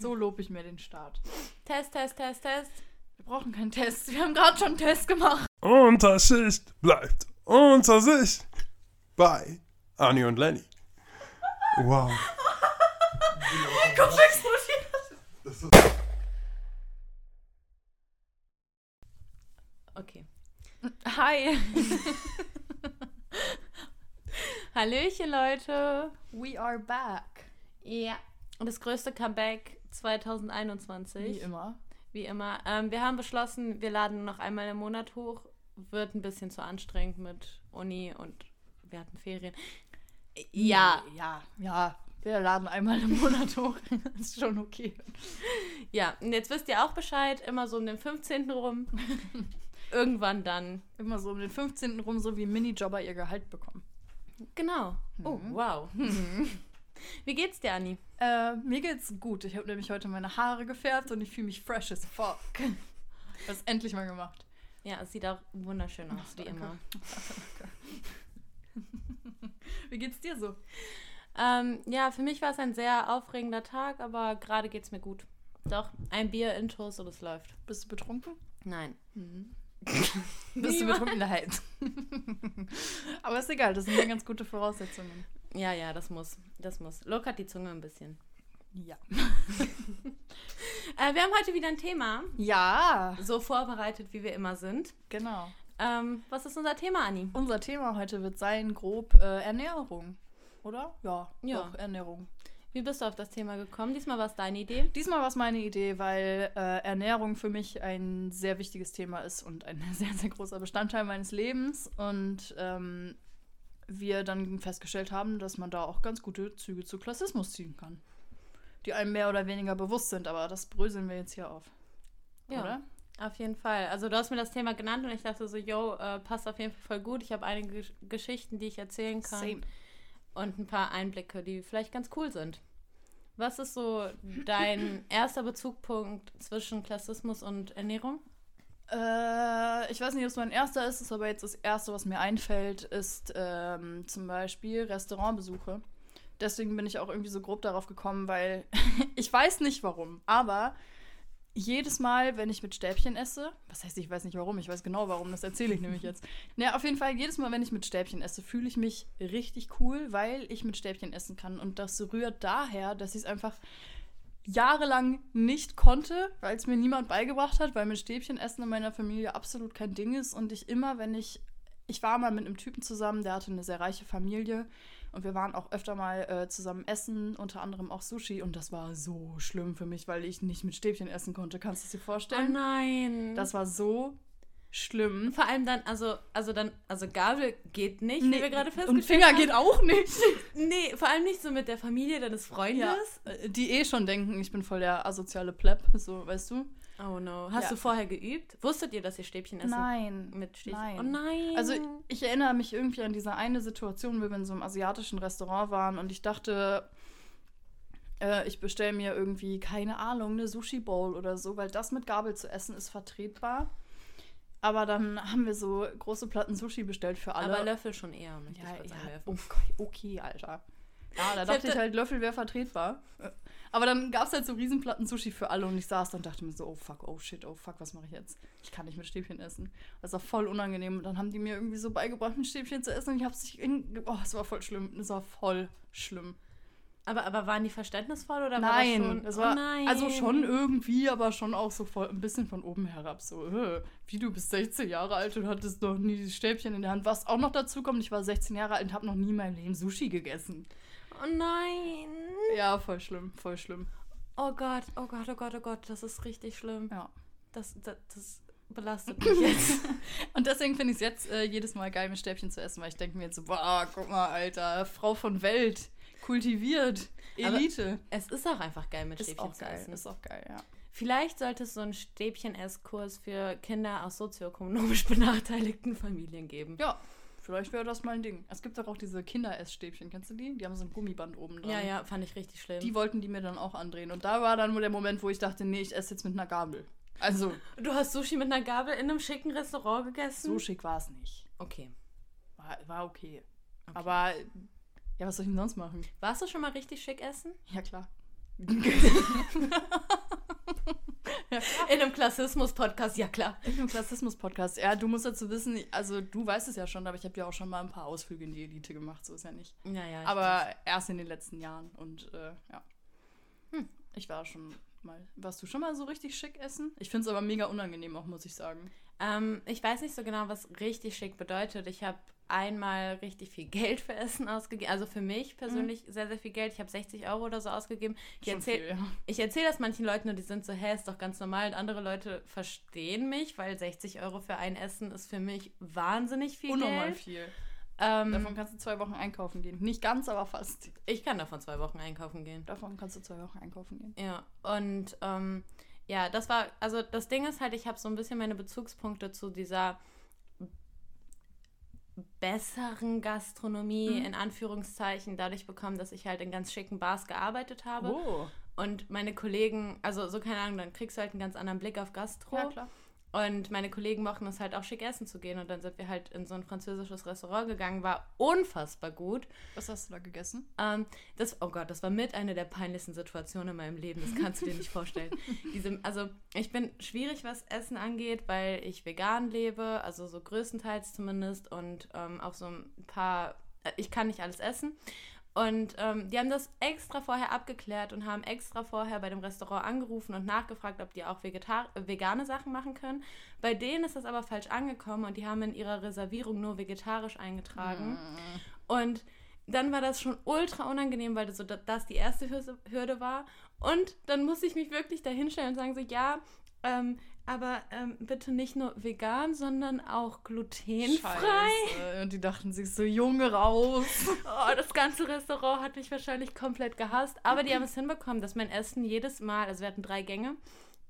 So lobe ich mir den Start. Test, Test, Test, Test. Wir brauchen keinen Test. Wir haben gerade schon einen Test gemacht. Unterschicht bleibt unter sich bei Anni und Lenny. Wow. Kopf explodiert. Okay. Hi. Hallöchen, Leute. We are back. Ja. Und das größte Comeback 2021. Wie immer. Wie immer. Ähm, wir haben beschlossen, wir laden noch einmal im Monat hoch. Wird ein bisschen zu anstrengend mit Uni und wir hatten Ferien. Ja, Ja, ja. Wir laden einmal im Monat hoch. ist schon okay. ja. Und jetzt wisst ihr auch Bescheid, immer so um den 15. rum. Irgendwann dann. Immer so um den 15. rum, so wie Minijobber ihr Gehalt bekommen. Genau. Oh, wow. Wie geht's dir, Anni? Äh, mir geht's gut. Ich habe nämlich heute meine Haare gefärbt und ich fühle mich fresh as fuck. Das endlich mal gemacht. Ja, es sieht auch wunderschön aus, wie danke. immer. Wie geht's dir so? Ähm, ja, für mich war es ein sehr aufregender Tag, aber gerade geht's mir gut. Doch, ein Bier intus und es läuft. Bist du betrunken? Nein. Bist du betrunken? Nein. Aber ist egal, das sind ja ganz gute Voraussetzungen. Ja, ja, das muss. Das muss. Lockert die Zunge ein bisschen. Ja. Äh, wir haben heute wieder ein Thema. Ja, So vorbereitet, wie wir immer sind. genau. Ähm, was ist unser Thema, Anni? Unser Thema heute wird sein, grob äh, Ernährung. Oder? Ja, Ja. doch, Ernährung. Wie bist du auf das Thema gekommen? Diesmal war es deine Idee. Diesmal war es meine Idee, weil äh, Ernährung für mich ein sehr wichtiges Thema ist und ein sehr, sehr großer Bestandteil meines Lebens. Und ähm, wir dann festgestellt haben, dass man da auch ganz gute Züge zu Klassismus ziehen kann. Die einem mehr oder weniger bewusst sind, aber das bröseln wir jetzt hier auf. Ja. Oder? Auf jeden Fall. Also du hast mir das Thema genannt und ich dachte so, yo, äh, passt auf jeden Fall voll gut. Ich habe einige Gesch- Geschichten, die ich erzählen kann. Same. Und ein paar Einblicke, die vielleicht ganz cool sind. Was ist so dein erster Bezugpunkt zwischen Klassismus und Ernährung? Äh, ich weiß nicht, ob es mein erster ist, ist aber jetzt das erste, was mir einfällt, ist ähm, zum Beispiel Restaurantbesuche. Deswegen bin ich auch irgendwie so grob darauf gekommen, weil ich weiß nicht warum, aber jedes Mal, wenn ich mit Stäbchen esse, was heißt, ich weiß nicht warum, ich weiß genau warum, das erzähle ich nämlich jetzt. Naja, auf jeden Fall, jedes Mal, wenn ich mit Stäbchen esse, fühle ich mich richtig cool, weil ich mit Stäbchen essen kann. Und das rührt daher, dass ich es einfach jahrelang nicht konnte, weil es mir niemand beigebracht hat, weil mit Stäbchen essen in meiner Familie absolut kein Ding ist und ich immer, wenn ich ich war mal mit einem Typen zusammen, der hatte eine sehr reiche Familie und wir waren auch öfter mal äh, zusammen essen, unter anderem auch Sushi und das war so schlimm für mich, weil ich nicht mit Stäbchen essen konnte. Kannst du es dir vorstellen? Oh nein. Das war so schlimm. Vor allem dann, also, also dann, also Gabel geht nicht, wie wir gerade und festgestellt Finger haben. geht auch nicht. Nee, vor allem nicht so mit der Familie deines Freundes. Ja, äh, die eh schon denken, ich bin voll der asoziale Pleb, so, weißt du? Oh no. Hast Ja. du vorher geübt? Wusstet ihr, dass ihr Stäbchen essen? Nein. Mit Stäbchen? Nein. Oh nein. Also ich erinnere mich irgendwie an diese eine Situation, wo wir in so einem asiatischen Restaurant waren und ich dachte, äh, ich bestelle mir irgendwie, keine Ahnung, eine Sushi-Bowl oder so, weil das mit Gabel zu essen ist vertretbar. Aber dann haben wir so große Platten Sushi bestellt für alle. Aber Löffel schon eher, möchte ja, ich kurz ja, anwerfen. okay, Alter. Ja, da Ich dachte ich halt, Löffel wäre vertretbar. Aber dann gab es halt so Riesenplatten Sushi für alle und ich saß da und dachte mir so, oh fuck, oh shit, oh fuck, was mache ich jetzt? Ich kann nicht mit Stäbchen essen. Das war voll unangenehm. Und dann haben die mir irgendwie so beigebracht, mit Stäbchen zu essen und ich hab's nicht in... Oh, es war voll schlimm. Es war voll schlimm. Aber, aber waren die verständnisvoll oder nein, war das schon? es war oh nein. also schon irgendwie, aber schon auch so voll ein bisschen von oben herab. So, äh, wie du bist 16 Jahre alt und hattest noch nie die Stäbchen in der Hand. Was auch noch dazu kommt, ich war 16 Jahre alt und habe noch nie in meinem Leben Sushi gegessen. Oh nein. Ja, voll schlimm, voll schlimm. Oh Gott, oh Gott, oh Gott, oh Gott, das ist richtig schlimm. Ja. Das, das, das belastet mich jetzt. Und deswegen finde ich es jetzt äh, jedes Mal geil, mit Stäbchen zu essen, weil ich denke mir jetzt so, boah, guck mal, Alter, Frau von Welt, kultiviert, Aber Elite. es ist auch einfach geil, mit ist Stäbchen auch zu geil, essen. ist auch geil, ja. Vielleicht sollte es so einen Stäbchen-Esskurs für Kinder aus sozioökonomisch benachteiligten Familien geben. Ja, vielleicht wäre das mal ein Ding. Es gibt doch auch diese Kinder-Essstäbchen, kennst du die? Die haben so ein Gummiband oben dran. Ja, ja, fand ich richtig schlimm. Die wollten die mir dann auch andrehen. Und da war dann nur der Moment, wo ich dachte, nee, ich esse jetzt mit einer Gabel. Also, du hast Sushi mit einer Gabel in einem schicken Restaurant gegessen? so schick war es nicht. Okay. War, war okay. Aber, ja, was soll ich denn sonst machen? Warst du schon mal richtig schick essen? Ja, klar. In einem Klassismus-Podcast, ja klar. In einem Klassismus-Podcast. Ja, du musst dazu wissen, also du weißt es ja schon, aber ich habe ja auch schon mal ein paar Ausflüge in die Elite gemacht, so ist ja nicht. Ja, ja. Aber erst in den letzten Jahren und äh, ja. Hm, ich war schon mal. Warst du schon mal so richtig schick essen? Ich finde es aber mega unangenehm auch, muss ich sagen. Ähm, ich weiß nicht so genau, was richtig schick bedeutet. Ich habe einmal richtig viel Geld für Essen ausgegeben. Also für mich persönlich sehr, sehr viel Geld. Ich habe 60 Euro oder so ausgegeben. Ich erzähle ja. ich erzähl das manchen Leuten und die sind so, hä, ist doch ganz normal. Und andere Leute verstehen mich, weil 60 Euro für ein Essen ist für mich wahnsinnig viel Unnormal Geld. viel. Ähm, Davon kannst du zwei Wochen einkaufen gehen. Nicht ganz, aber fast. ich kann davon zwei Wochen einkaufen gehen. Davon kannst du zwei Wochen einkaufen gehen. Ja, und ähm, ja, das war, also das Ding ist halt, ich habe so ein bisschen meine Bezugspunkte zu dieser besseren Gastronomie, Mhm. in Anführungszeichen, dadurch bekommen, dass ich halt in ganz schicken Bars gearbeitet habe. Oh. Und meine Kollegen, also so keine Ahnung, dann kriegst du halt einen ganz anderen Blick auf Gastro. Ja, klar. Und meine Kollegen mochten es halt auch schick essen zu gehen. Und dann sind wir halt in so ein französisches Restaurant gegangen. War unfassbar gut. Was hast du da gegessen? Ähm, das, oh Gott, das war mit einer der peinlichsten Situationen in meinem Leben. Das kannst du dir nicht vorstellen. Diese, also ich bin schwierig, was Essen angeht, weil ich vegan lebe, also so größtenteils zumindest und ähm, auch so ein paar, äh, ich kann nicht alles essen. Und ähm, die haben das extra vorher abgeklärt und haben extra vorher bei dem Restaurant angerufen und nachgefragt, ob die auch Vegetar vegane Sachen machen können. Bei denen ist das aber falsch angekommen und die haben in ihrer Reservierung nur vegetarisch eingetragen. Und dann war das schon ultra unangenehm, weil das, so, das die erste Hürde war. Und dann musste ich mich wirklich da hinstellen und sagen so, ja, ähm, aber ähm, bitte nicht nur vegan, sondern auch glutenfrei. Scheiße. Und die dachten sich so, Junge, raus. Oh, das ganze Restaurant hat mich wahrscheinlich komplett gehasst. Aber die haben es hinbekommen, dass mein Essen jedes Mal, also wir hatten drei Gänge,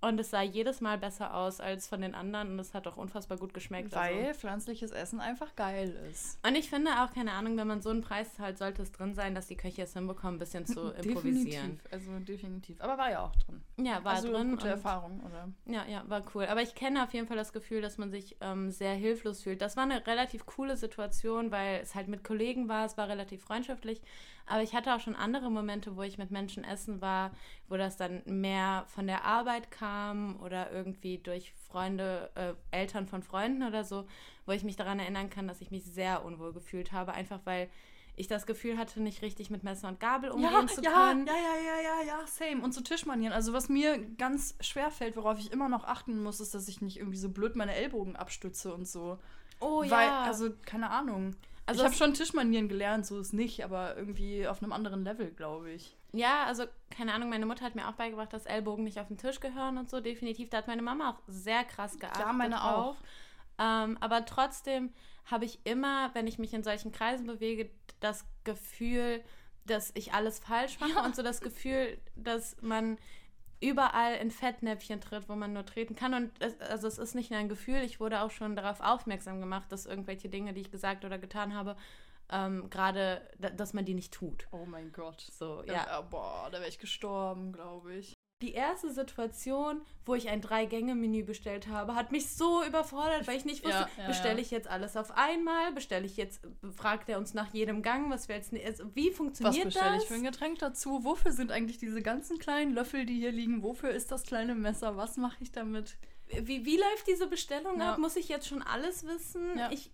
und es sah jedes Mal besser aus als von den anderen und es hat auch unfassbar gut geschmeckt. also. Weil pflanzliches Essen einfach geil ist. Und ich finde auch, keine Ahnung, wenn man so einen Preis zahlt, sollte es drin sein, dass die Köche es hinbekommen, ein bisschen zu improvisieren. Definitiv. Also definitiv. Aber war ja auch drin. Ja, war also drin. gute Erfahrung, oder? Ja, ja, war cool. Aber ich kenne auf jeden Fall das Gefühl, dass man sich ähm, sehr hilflos fühlt. Das war eine relativ coole Situation, weil es halt mit Kollegen war, es war relativ freundschaftlich. Aber ich hatte auch schon andere Momente, wo ich mit Menschen essen war, wo das dann mehr von der Arbeit kam oder irgendwie durch Freunde, äh, Eltern von Freunden oder so, wo ich mich daran erinnern kann, dass ich mich sehr unwohl gefühlt habe, einfach weil ich das Gefühl hatte, nicht richtig mit Messer und Gabel umgehen Ja, zu ja, können. ja, ja, ja, ja, ja, same. Und so Tischmanieren. Also was mir ganz schwer fällt, worauf ich immer noch achten muss, ist, dass ich nicht irgendwie so blöd meine Ellbogen abstütze und so. Oh Weil, ja. also, keine Ahnung. Also ich habe schon Tischmanieren gelernt, so ist nicht, aber irgendwie auf einem anderen Level, glaube ich. Ja, also keine Ahnung, meine Mutter hat mir auch beigebracht, dass Ellbogen nicht auf den Tisch gehören und so. Definitiv, da hat meine Mama auch sehr krass geachtet. Ja, meine drauf. Ähm, aber trotzdem habe ich immer, wenn ich mich in solchen Kreisen bewege, das Gefühl, dass ich alles falsch mache und so das Gefühl, dass man überall in Fettnäpfchen tritt, wo man nur treten kann. Und es, also es ist nicht nur ein Gefühl, ich wurde auch schon darauf aufmerksam gemacht, dass irgendwelche Dinge, die ich gesagt oder getan habe, ähm, gerade, da- dass man die nicht tut. Oh mein Gott. So, Ja. ja. boah, da wäre ich gestorben, glaube ich. Die erste Situation, wo ich ein Drei-Gänge-Menü bestellt habe, hat mich so überfordert, weil ich nicht wusste, Ja, ja, bestelle ich jetzt alles auf einmal, bestelle ich jetzt, fragt er uns nach jedem Gang, was wir jetzt, also wie Was funktioniert bestelle das? ich für ein Getränk dazu? Wofür sind eigentlich diese ganzen kleinen Löffel, die hier liegen? Wofür ist das kleine Messer? Was mache ich damit? wie, wie läuft diese Bestellung Ja. ab? Muss ich jetzt schon alles wissen? Ich,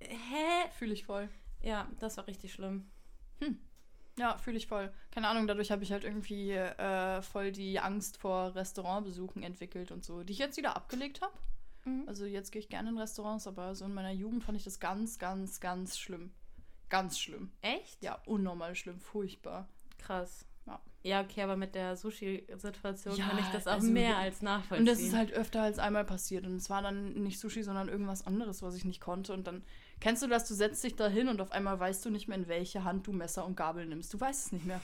hä? Fühle ich voll. Ja, das war richtig schlimm. Ja, fühle ich voll. Keine Ahnung, dadurch habe ich halt irgendwie äh, voll die Angst vor Restaurantbesuchen entwickelt und so, die ich jetzt wieder abgelegt habe. Mhm. Also jetzt gehe ich gerne in Restaurants, aber so in meiner Jugend fand ich das ganz, ganz, ganz schlimm. Ganz schlimm. Echt? Ja, unnormal schlimm, furchtbar. Krass. Ja. Ja, okay, aber mit der Sushi-Situation Ja, kann ich das auch also mehr als nachvollziehen. Und das ist halt öfter als einmal passiert. Und es war dann nicht Sushi, sondern irgendwas anderes, was ich nicht konnte. Und dann kennst du das, du setzt dich da hin und auf einmal weißt du nicht mehr, in welche Hand du Messer und Gabel nimmst. Du weißt es nicht mehr.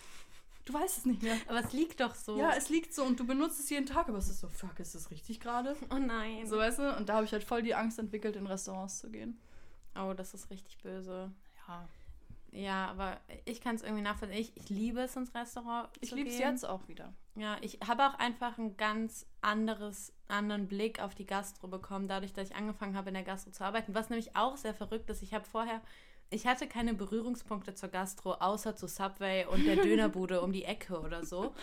Du weißt es nicht mehr. aber es liegt doch so. Ja, es liegt so und du benutzt es jeden Tag, aber es ist so, fuck, ist das richtig gerade? oh nein. So, weißt du? Und da habe ich halt voll die Angst entwickelt, in Restaurants zu gehen. oh, das ist richtig böse. Ja. Ja, aber ich kann es irgendwie nachvollziehen. Ich, ich liebe es, ins Restaurant Ich zu liebe es gehen. jetzt auch wieder. Ja, ich habe auch einfach einen ganz anderes, anderen Blick auf die Gastro bekommen, dadurch, dass ich angefangen habe, in der Gastro zu arbeiten. Was nämlich auch sehr verrückt ist. Ich habe vorher, ich hatte keine Berührungspunkte zur Gastro, außer zu Subway und der Dönerbude um die Ecke oder so.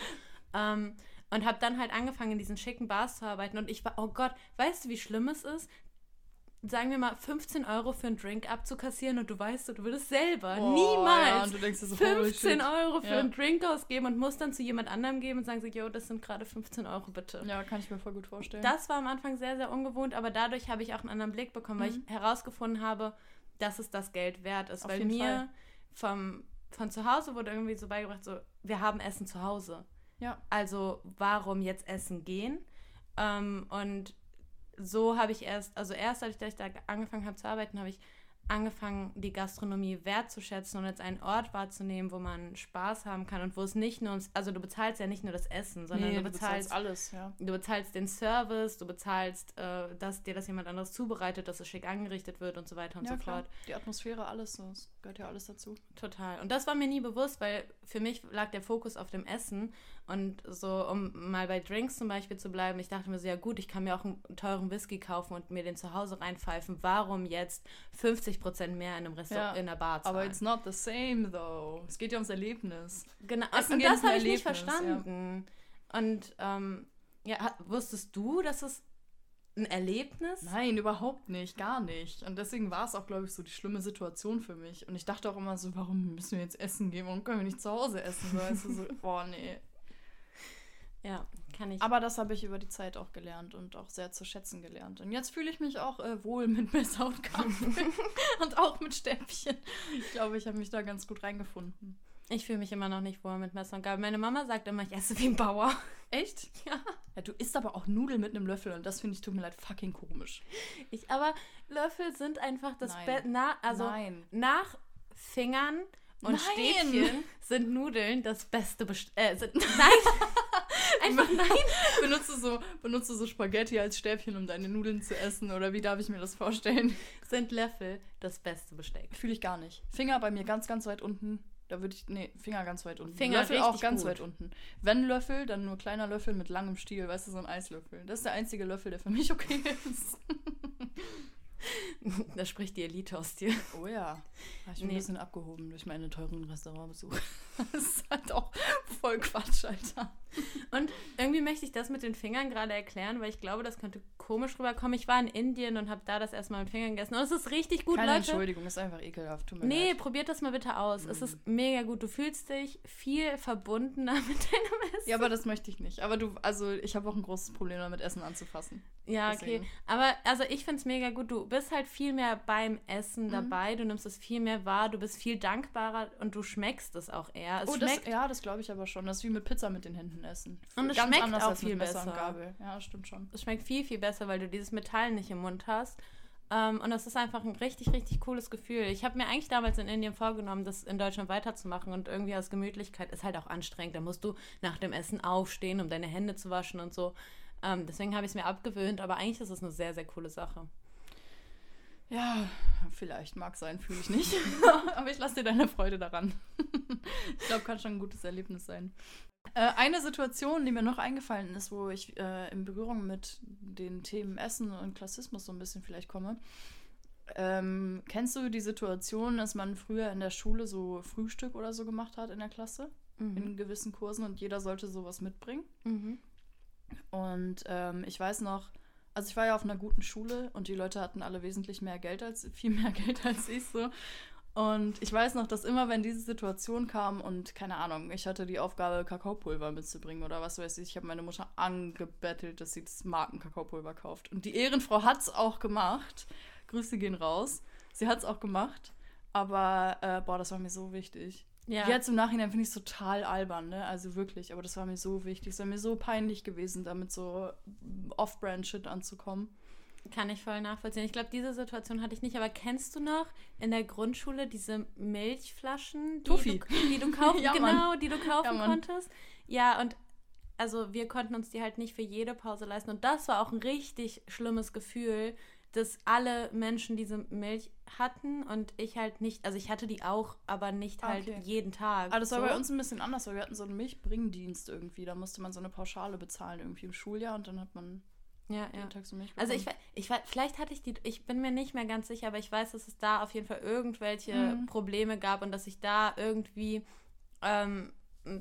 Ähm, und habe dann halt angefangen, in diesen schicken Bars zu arbeiten. Und ich war, oh Gott, weißt du, wie schlimm es ist? Sagen wir mal, 15 Euro für einen Drink abzukassieren und du weißt, du würdest selber Boah, niemals ja, so, holy 15 shit. Euro für Ja. einen Drink ausgeben und musst dann zu jemand anderem geben und sagen so, yo, das sind gerade 15 Euro, bitte. Ja, kann ich mir voll gut vorstellen. Das war am Anfang sehr, sehr ungewohnt, aber dadurch habe ich auch einen anderen Blick bekommen, weil Mhm. ich herausgefunden habe, dass es das Geld wert ist. Auf weil mir Fall. vom, von zu Hause wurde irgendwie so beigebracht, so, wir haben Essen zu Hause. ja. Also warum jetzt essen gehen? Ähm, und so habe ich erst, also erst als ich da angefangen habe zu arbeiten, habe ich angefangen, die Gastronomie wertzuschätzen und als einen Ort wahrzunehmen, wo man Spaß haben kann und wo es nicht nur, ums- also du bezahlst ja nicht nur das Essen, sondern Nee, du bezahlst alles, ja. Du bezahlst den Service, du bezahlst, äh, dass dir das jemand anderes zubereitet, dass es schick angerichtet wird und so weiter und ja, so klar. fort. Die Atmosphäre, alles, so, das gehört ja alles dazu. Total. Und das war mir nie bewusst, weil für mich lag der Fokus auf dem Essen. Und so, um mal bei Drinks zum Beispiel zu bleiben, ich dachte mir so, ja gut, ich kann mir auch einen teuren Whisky kaufen und mir den zu Hause reinpfeifen. Warum jetzt 50% mehr in einem Restaurant, Ja, in einer Bar zahlen? Aber it's not the same, though. Es geht ja ums Erlebnis. Genau, Essen und das habe ich nicht Erlebnis, ja. verstanden. Und ähm, ja, wusstest du, dass es ein Erlebnis? Nein, überhaupt nicht, gar nicht. Und deswegen war es auch, glaube ich, so die schlimme Situation für mich. Und ich dachte auch immer so, warum müssen wir jetzt essen gehen? Warum können wir nicht zu Hause essen? Weißt du, so, boah, nee. Ja, kann ich. Aber das habe ich über die Zeit auch gelernt und auch sehr zu schätzen gelernt. Und jetzt fühle ich mich auch äh, wohl mit Messer und Gabel und auch mit Stäbchen. Ich glaube, ich habe mich da ganz gut reingefunden. Ich fühle mich immer noch nicht wohl mit Messer und Gabel. Meine Mama sagt immer, ich esse wie ein Bauer. Echt? Ja. Ja, du isst aber auch Nudeln mit einem Löffel und das finde ich, tut mir leid, fucking komisch. Ich, aber Löffel sind einfach das. Beste. Na, also Nein. nach Fingern und Nein. Stäbchen sind Nudeln das beste Best äh, sind, Nein! einfach nein! Benutzt du, so, benutzt du so Spaghetti als Stäbchen, um deine Nudeln zu essen? Oder wie darf ich mir das vorstellen? Sind Löffel das beste Besteck. Fühle ich gar nicht. Finger bei mir ganz, ganz weit unten. Da würde ich. Nee, Finger ganz weit unten. Finger Löffel auch ganz gut. weit unten. Wenn Löffel, dann nur kleiner Löffel mit langem Stiel, weißt du, so ein Eislöffel. Das ist der einzige Löffel, der für mich okay ist. Da spricht die Elite aus dir. Oh ja. Hab ich bin Nee. ein bisschen abgehoben durch meine teuren Restaurantbesuche. Das ist halt auch voll Quatsch, Alter. Und irgendwie möchte ich das mit den Fingern gerade erklären, weil ich glaube, das könnte komisch rüberkommen. Ich war in Indien und habe da das erstmal mit Fingern gegessen. Und es ist richtig gut, Keine Leute. Entschuldigung, ist einfach ekelhaft. Tut mir Nee, leid. probiert das mal bitte aus. Es Mhm. ist mega gut. Du fühlst dich viel verbundener mit deinem Essen. Ja, aber das möchte ich nicht. Aber du, also ich habe auch ein großes Problem damit, Essen anzufassen. Ja, Deswegen. okay. Aber also ich finde es mega gut. Du bist halt viel mehr beim Essen Mhm. dabei. Du nimmst es viel mehr wahr. Du bist viel dankbarer und du schmeckst es auch eher. Es oh, das, ja, das glaube ich aber schon. Das ist wie mit Pizza mit den Händen essen. Und es schmeckt auch viel besser. Gabel. Ja, stimmt schon. Es schmeckt viel, viel besser, weil du dieses Metall nicht im Mund hast. Ähm, und das ist einfach ein richtig, richtig cooles Gefühl. Ich habe mir eigentlich damals in Indien vorgenommen, das in Deutschland weiterzumachen. Und irgendwie aus Gemütlichkeit ist halt auch anstrengend. Da musst du nach dem Essen aufstehen, um deine Hände zu waschen und so. Ähm, deswegen habe ich es mir abgewöhnt. Aber eigentlich ist es eine sehr, sehr coole Sache. Ja, vielleicht mag sein, fühle ich nicht. aber ich lasse dir deine Freude daran. ich glaube, kann schon ein gutes Erlebnis sein. Äh, eine Situation, die mir noch eingefallen ist, wo ich äh, in Berührung mit den Themen Essen und Klassismus so ein bisschen vielleicht komme. Ähm, kennst du die Situation, dass man früher in der Schule so Frühstück oder so gemacht hat in der Klasse? In gewissen Kursen und jeder sollte sowas mitbringen? Mhm. Und ähm, ich weiß noch, also ich war ja auf einer guten Schule und die Leute hatten alle wesentlich mehr Geld als, viel mehr Geld als ich so. Und ich weiß noch, dass immer, wenn diese Situation kam und keine Ahnung, ich hatte die Aufgabe, Kakaopulver mitzubringen oder was weiß ich, ich habe meine Mutter angebettelt, dass sie das Marken-Kakaopulver kauft. Und die Ehrenfrau hat es auch gemacht. Grüße gehen raus. Sie hat es auch gemacht. Aber, äh, boah, das war mir so wichtig. Ja. Jetzt im Nachhinein finde ich es total albern, ne? Also wirklich, aber das war mir so wichtig. Es war mir so peinlich gewesen, damit so Off-Brand-Shit anzukommen. Kann ich voll nachvollziehen. Ich glaube, diese Situation hatte ich nicht. Aber kennst du noch in der Grundschule diese Milchflaschen, die, Tuffy. du, die du kaufen, Ja, genau, die du kaufen Ja, konntest? Ja, und also wir konnten uns die halt nicht für jede Pause leisten. Und das war auch ein richtig schlimmes Gefühl, dass alle Menschen diese Milch hatten und ich halt nicht. Also ich hatte die auch, aber nicht Ah, halt okay. jeden Tag. Aber das war so. bei uns ein bisschen anders, weil wir hatten so einen Milchbringdienst irgendwie. Da musste man so eine Pauschale bezahlen irgendwie im Schuljahr und dann hat man Ja, ja. jeden Tag so Milch Also ich, ich, vielleicht hatte ich die, ich bin mir nicht mehr ganz sicher, aber ich weiß, dass es da auf jeden Fall irgendwelche Mhm. Probleme gab und dass ich da irgendwie ähm,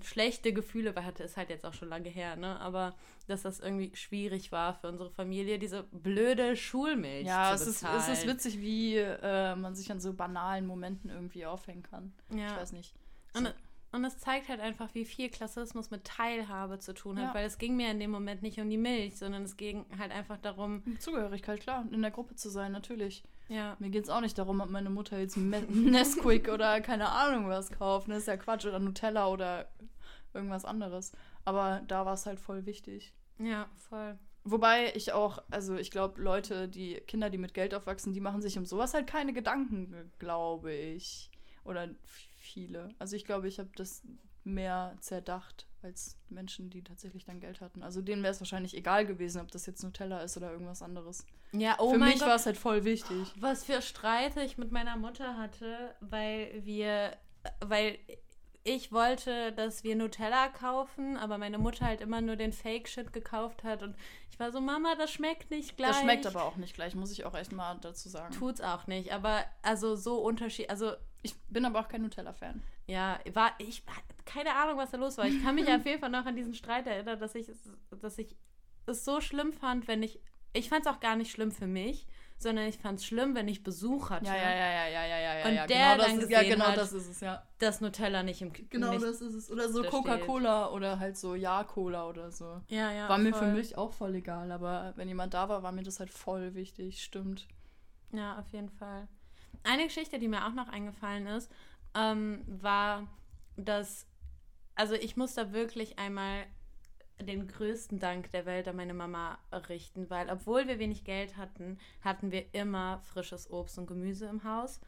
schlechte Gefühle weil hatte, ist halt jetzt auch schon lange her, ne? Aber dass das irgendwie schwierig war für unsere Familie, diese blöde Schulmilch Ja, zu es ist, es ist witzig, wie äh, man sich an so banalen Momenten irgendwie aufhängen kann. Ja. Ich weiß nicht. Und, und es zeigt halt einfach, wie viel Klassismus mit Teilhabe zu tun hat, Ja. weil es ging mir in dem Moment nicht um die Milch, sondern es ging halt einfach darum, Zugehörigkeit, klar, in der Gruppe zu sein, natürlich. Ja, Mir geht es auch nicht darum, ob meine Mutter jetzt Nesquik oder keine Ahnung was kauft. Das ist ja Quatsch. Oder Nutella oder irgendwas anderes. Aber da war es halt voll wichtig. ja, voll. Wobei ich auch, also ich glaube, Leute, die Kinder, die mit Geld aufwachsen, die machen sich um sowas halt keine Gedanken, glaube ich. Oder viele. Also ich glaube, ich habe das mehr zerdacht als Menschen, die tatsächlich dann Geld hatten. Also denen wäre es wahrscheinlich egal gewesen, ob das jetzt Nutella ist oder irgendwas anderes. Ja, oh Für mein mich war es halt voll wichtig. Was für Streite ich mit meiner Mutter hatte, weil wir, weil ich wollte, dass wir Nutella kaufen, aber meine Mutter halt immer nur den Fake-Shit gekauft hat und ich war so, Mama, das schmeckt nicht gleich. Das schmeckt aber auch nicht gleich, muss ich auch echt mal dazu sagen. Tut's auch nicht, aber also so Unterschied, also Ich bin aber auch kein Nutella-Fan. ja, war ich keine Ahnung, was da los war. Ich kann mich auf jeden Fall noch an diesen Streit erinnern, dass ich dass ich es so schlimm fand, wenn ich ich fand es auch gar nicht schlimm für mich, sondern ich fand es schlimm, wenn ich Besuch hatte, Ja, ja, ja, ja, ja, ja, ja. Und ja. der genau das dann ist, Ja, gesehen genau hat, das ist es, ja. dass Nutella nicht im Genau nicht, das ist es. Oder so Coca-Cola oder halt so Ja-Cola oder so. Ja, ja. war mir voll. für mich auch voll egal, aber wenn jemand da war, war mir das halt voll wichtig, stimmt. Ja, auf jeden Fall. Eine Geschichte, die mir auch noch eingefallen ist, ähm, war, dass, also ich muss da wirklich einmal den größten Dank der Welt an meine Mama richten, weil obwohl wir wenig Geld hatten, hatten wir immer frisches Obst und Gemüse im Haus.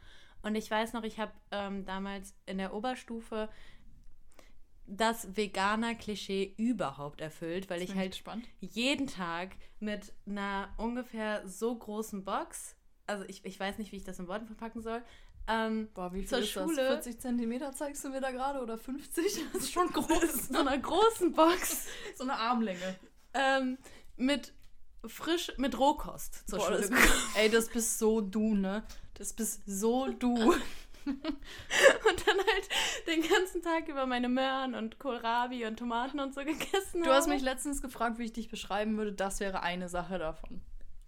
Und ich weiß noch, ich habe ähm, damals in der Oberstufe das Veganer-Klischee überhaupt erfüllt, weil Jetzt ich halt gespannt. jeden Tag mit einer ungefähr so großen Box, also ich, ich weiß nicht, wie ich das in Worten verpacken soll, ähm, Boah, wie Zur viel ist Schule- das? 40 Zentimeter zeigst du mir da gerade oder 50? Das ist schon groß. so einer großen Box so eine Armlänge. ähm, mit frisch, mit Rohkost zur Boah, Schule das, ey, das bist so du, ne? Das bist so du. Und dann halt den ganzen Tag über meine Möhren und Kohlrabi und Tomaten und so gegessen Du hast habe. mich letztens gefragt, wie ich dich beschreiben würde. Das wäre eine Sache davon.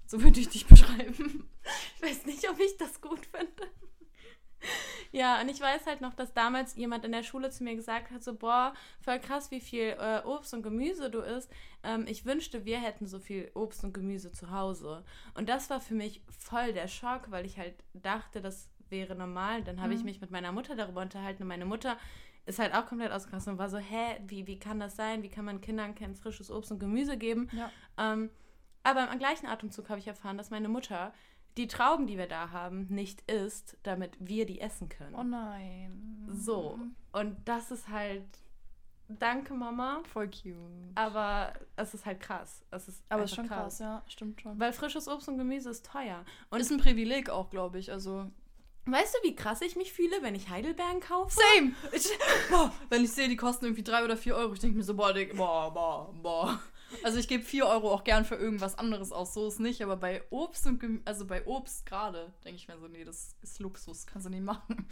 So würde ich dich beschreiben. Ich weiß nicht, ob ich das gut finde. Ja, und ich weiß halt noch, dass damals jemand in der Schule zu mir gesagt hat, so, boah, voll krass, wie viel äh, Obst und Gemüse du isst. Ähm, ich wünschte, wir hätten so viel Obst und Gemüse zu Hause. Und das war für mich voll der Schock, weil ich halt dachte, das wäre normal. Dann habe ich Mhm. mich mit meiner Mutter darüber unterhalten und meine Mutter ist halt auch komplett ausgerastet und war so, hä, wie, wie kann das sein? Wie kann man Kindern kein frisches Obst und Gemüse geben? Ja. Ähm, aber im gleichen Atemzug habe ich erfahren, dass meine Mutter die Trauben, die wir da haben, nicht isst, damit wir die essen können. Oh nein. so. Und das ist halt. Danke, Mama. Voll cute. Aber es ist halt krass. Es ist Aber ist einfach schon krass. ja, stimmt schon. Weil frisches Obst und Gemüse ist teuer. Und ist ein Privileg auch, glaube ich. Also. weißt du, wie krass ich mich fühle, wenn ich Heidelbeeren kaufe? Same! Ich, boah, wenn ich sehe, die kosten irgendwie drei oder vier Euro, ich denke mir so, boah, Dick, boah, boah, boah. Also ich gebe vier Euro auch gern für irgendwas anderes aus, so ist nicht, aber bei Obst und Gemü also bei Obst gerade, denke ich mir so, nee, das ist Luxus, kannst du nicht machen.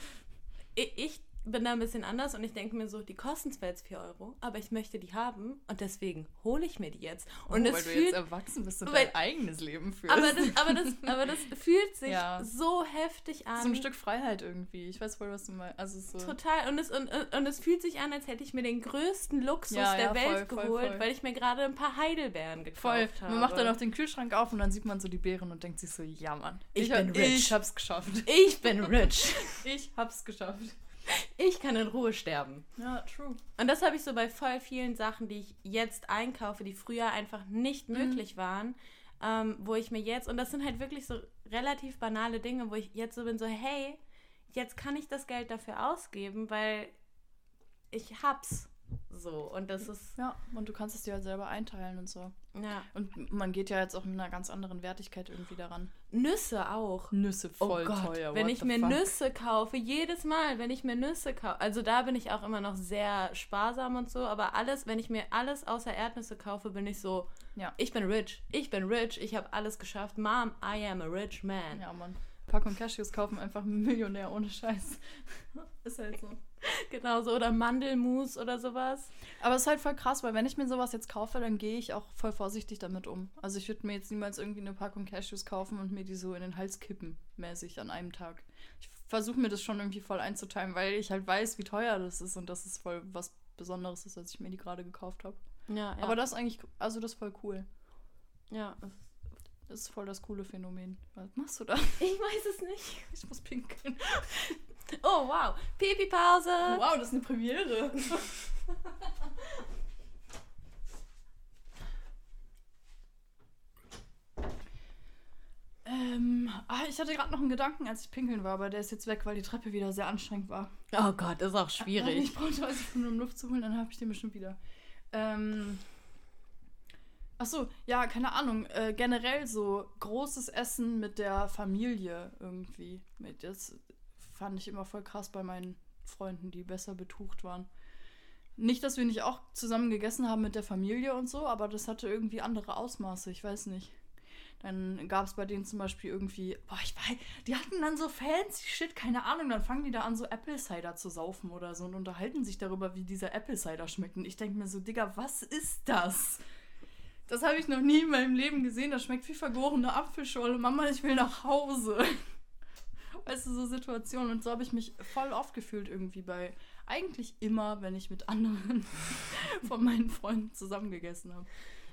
Ich, ich bin da ein bisschen anders und ich denke mir so, die kosten zwar jetzt 4 Euro, aber ich möchte die haben und deswegen hole ich mir die jetzt. Und oh, es weil du fühlt jetzt erwachsen bist und weil- dein eigenes Leben führst. aber das, aber, das, aber das fühlt sich Ja. so heftig an. so ein Stück Freiheit irgendwie. Ich weiß voll, was du meinst. Also so. Total. Und es, und, und es fühlt sich an, als hätte ich mir den größten Luxus Ja, der ja, voll, Welt voll, geholt, voll. weil ich mir gerade ein paar Heidelbeeren gekauft Voll. habe. Man macht dann auch den Kühlschrank auf und dann sieht man so die Beeren und denkt sich so, ja Mann. Ich hab- bin rich. Ich hab's geschafft. Ich bin rich. Ich hab's geschafft. Ich kann in Ruhe sterben. Ja, true. Und das habe ich so bei voll vielen Sachen, die ich jetzt einkaufe, die früher einfach nicht Mhm. möglich waren, ähm, wo ich mir jetzt, und das sind halt wirklich so relativ banale Dinge, wo ich jetzt so bin, so, hey, jetzt kann ich das Geld dafür ausgeben, weil ich hab's so. Und das ist, Ja, und du kannst es dir halt selber einteilen und so. ja. Und man geht ja jetzt auch mit einer ganz anderen Wertigkeit irgendwie daran. Nüsse auch. Nüsse voll oh Gott, teuer. wenn ich mir fuck? Nüsse kaufe, jedes Mal, wenn ich mir Nüsse kaufe, also da bin ich auch immer noch sehr sparsam und so, aber alles, wenn ich mir alles außer Erdnüsse kaufe, bin ich so, Ja. ich bin rich, ich bin rich, ich habe alles geschafft. Mom, I am a rich man. Ja, Mann. Packung Cashews kaufen, einfach ein Millionär ohne Scheiß. ist halt so. Genau so. Oder Mandelmus oder sowas. Aber es ist halt voll krass, weil wenn ich mir sowas jetzt kaufe, dann gehe ich auch voll vorsichtig damit um. Also ich würde mir jetzt niemals irgendwie eine Packung Cashews kaufen und mir die so in den Hals kippen, mäßig an einem Tag. Ich versuche mir das schon irgendwie voll einzuteilen, weil ich halt weiß, wie teuer das ist und dass es voll was Besonderes ist, als ich mir die gerade gekauft habe. Ja, ja. Aber das ist eigentlich, also das ist voll cool. ja. Das ist voll das coole Phänomen. Was machst du da? Ich weiß es nicht. Ich muss pinkeln. Oh, wow. Pipi-Pause. Wow, das ist eine Premiere. ähm, ah, ich hatte gerade noch einen Gedanken, als ich pinkeln war, aber der ist jetzt weg, weil die Treppe wieder sehr anstrengend war. Oh Gott, ist auch Ich schwierig. brauchte was nur um Luft zu holen, dann habe ich den bestimmt wieder. Ähm, ach so, ja, keine Ahnung. Äh, generell so großes Essen mit der Familie irgendwie. Das fand ich immer voll krass bei meinen Freunden, die besser betucht waren. Nicht, dass wir nicht auch zusammen gegessen haben mit der Familie und so, aber das hatte irgendwie andere Ausmaße. Ich weiß nicht. Dann gab es bei denen zum Beispiel irgendwie, boah, ich weiß, die hatten dann so fancy Shit, keine Ahnung, dann fangen die da an, so Apple Cider zu saufen oder so und unterhalten sich darüber, wie dieser Apple Cider schmeckt. Und ich denke mir so, Digga, was ist das? Das habe ich noch nie in meinem Leben gesehen. Das schmeckt wie vergorene Apfelschorle. Mama, ich will nach Hause. Weißt du, so Situationen. Und so habe ich mich voll oft gefühlt irgendwie bei, eigentlich immer, wenn ich mit anderen von meinen Freunden zusammengegessen habe.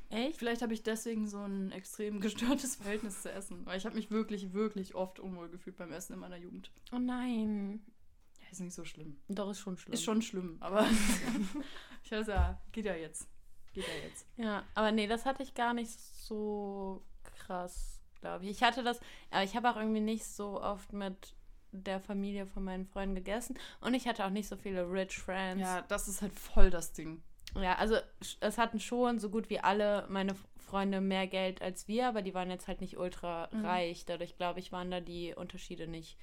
Echt? Vielleicht habe ich deswegen so ein extrem gestörtes Verhältnis zu Essen. Weil ich habe mich wirklich, wirklich oft unwohl gefühlt beim Essen in meiner Jugend. Oh nein. Ja, ist nicht so schlimm. Doch, ist schon schlimm. Ist schon schlimm, aber ich weiß ja, geht ja jetzt. Ja jetzt. Ja, aber nee, das hatte ich gar nicht so krass, glaube ich. Ich hatte das, aber ich habe auch irgendwie nicht so oft mit der Familie von meinen Freunden gegessen und ich hatte auch nicht so viele Rich Friends. Ja, das ist halt voll das Ding. Ja, also es hatten schon so gut wie alle meine Freunde mehr Geld als wir, aber die waren jetzt halt nicht ultra Mhm. reich. Dadurch, glaube ich, waren da die Unterschiede nicht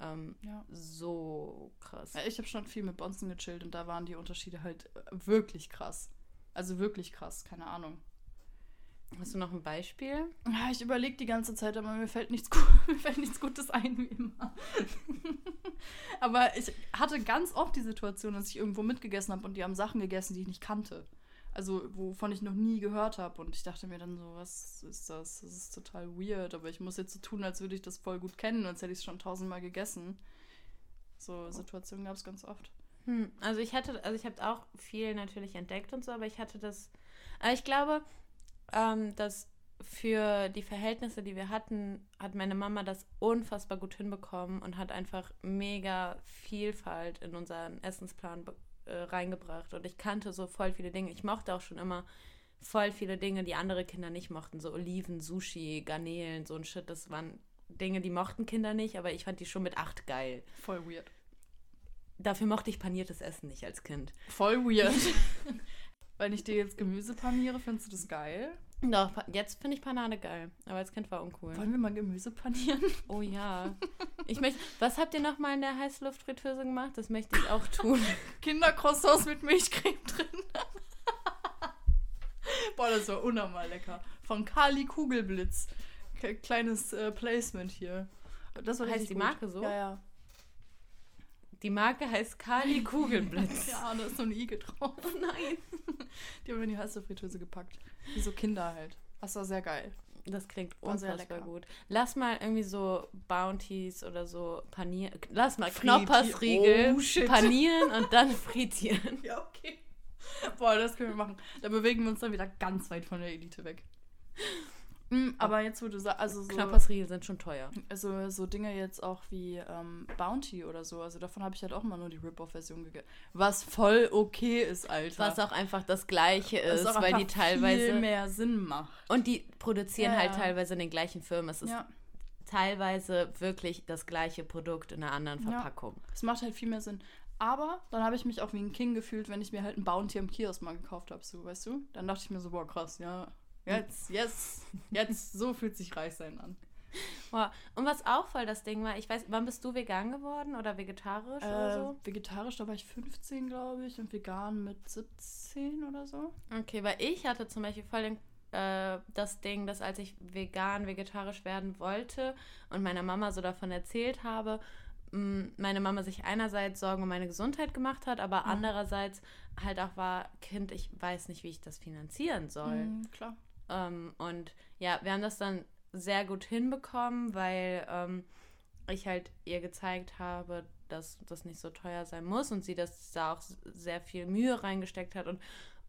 ähm, Ja. so krass. Ja, ich habe schon viel mit Bonzen gechillt und da waren die Unterschiede halt äh, wirklich krass. Also wirklich krass, keine Ahnung. Hast du noch ein Beispiel? Ja, ich überlege die ganze Zeit, aber mir fällt nichts, mir fällt nichts Gutes ein, wie immer. aber ich hatte ganz oft die Situation, dass ich irgendwo mitgegessen habe und die haben Sachen gegessen, die ich nicht kannte. Also, wovon ich noch nie gehört habe. Und ich dachte mir dann so, was ist das? Das ist total weird. Aber ich muss jetzt so tun, als würde ich das voll gut kennen, als hätte ich es schon tausendmal gegessen. So Situationen gab es ganz oft. Hm, also ich hatte, also ich habe auch viel natürlich entdeckt und so, aber ich hatte das, aber ich glaube, ähm, dass für die Verhältnisse, die wir hatten, hat meine Mama das unfassbar gut hinbekommen und hat einfach mega Vielfalt in unseren Essensplan äh, reingebracht. Und ich kannte so voll viele Dinge. Ich mochte auch schon immer voll viele Dinge, die andere Kinder nicht mochten. So Oliven, Sushi, Garnelen, so ein Shit. Das waren Dinge, die mochten Kinder nicht, aber ich fand die schon mit acht geil. Voll weird. Dafür mochte ich paniertes Essen nicht als Kind. Voll weird. Wenn ich dir jetzt Gemüse paniere, findest du das geil? Doch, jetzt finde ich Panade geil. Aber als Kind war uncool. Wollen wir mal Gemüse panieren? Oh ja. Ich möchte. Was habt ihr noch mal in der Heißluftfritteuse gemacht? Das möchte ich auch tun. Kindercroissants mit Milchcreme drin. Boah, das war unnormal lecker. Von Kali Kugelblitz. Kleines äh, Placement hier. Das war Heißt die gut. Marke so? Ja, ja. Die Marke heißt Kali Kugelblitz. Ja, da ist so ein Igel drauf. Oh nein. Die haben wir in die heiße Fritteuse gepackt. Wie so Kinder halt. Das war sehr geil. Das klingt War sehr unfassbar gut. Lass mal irgendwie so Bounties oder so panieren. Lass mal Knoppersriegel Oh, panieren und dann frittieren. Ja, okay. Boah, das können wir machen. Da bewegen wir uns dann wieder ganz weit von der Elite weg. Mm, aber jetzt, wo du sagst, also so, Knoppersriegel sind schon teuer. also so Dinge jetzt auch wie ähm, Bounty oder so, also davon habe ich halt auch mal nur die Rip-Off-Version gegessen. Was voll okay ist, Alter. Was auch einfach das Gleiche ist, auch weil die teilweise. viel mehr Sinn macht. Und die produzieren Ja, halt ja. teilweise in den gleichen Firmen. Es ist Ja, teilweise wirklich das gleiche Produkt in einer anderen Ja. Verpackung. es macht halt viel mehr Sinn. Aber dann habe ich mich auch wie ein King gefühlt, wenn ich mir halt ein Bounty am Kiosk mal gekauft habe, so, weißt du? Dann dachte ich mir so, boah, krass, ja. Jetzt, jetzt, jetzt, so fühlt sich reich sein an. Boah. Und was auch voll das Ding war, ich weiß, wann bist du vegan geworden oder vegetarisch oder Äh, so? vegetarisch, da war ich 15, glaube ich, und vegan mit 17 oder so. Okay, weil ich hatte zum Beispiel voll den äh, das Ding, dass als ich vegan, vegetarisch werden wollte und meiner Mama so davon erzählt habe, mh, meine Mama sich einerseits Sorgen um meine Gesundheit gemacht hat, aber andererseits halt auch war, Kind, ich weiß nicht, wie ich das finanzieren soll. Mhm, klar. Ähm, und ja, wir haben das dann sehr gut hinbekommen, weil ähm, ich halt ihr gezeigt habe, dass das nicht so teuer sein muss und sie das da auch sehr viel Mühe reingesteckt hat. Und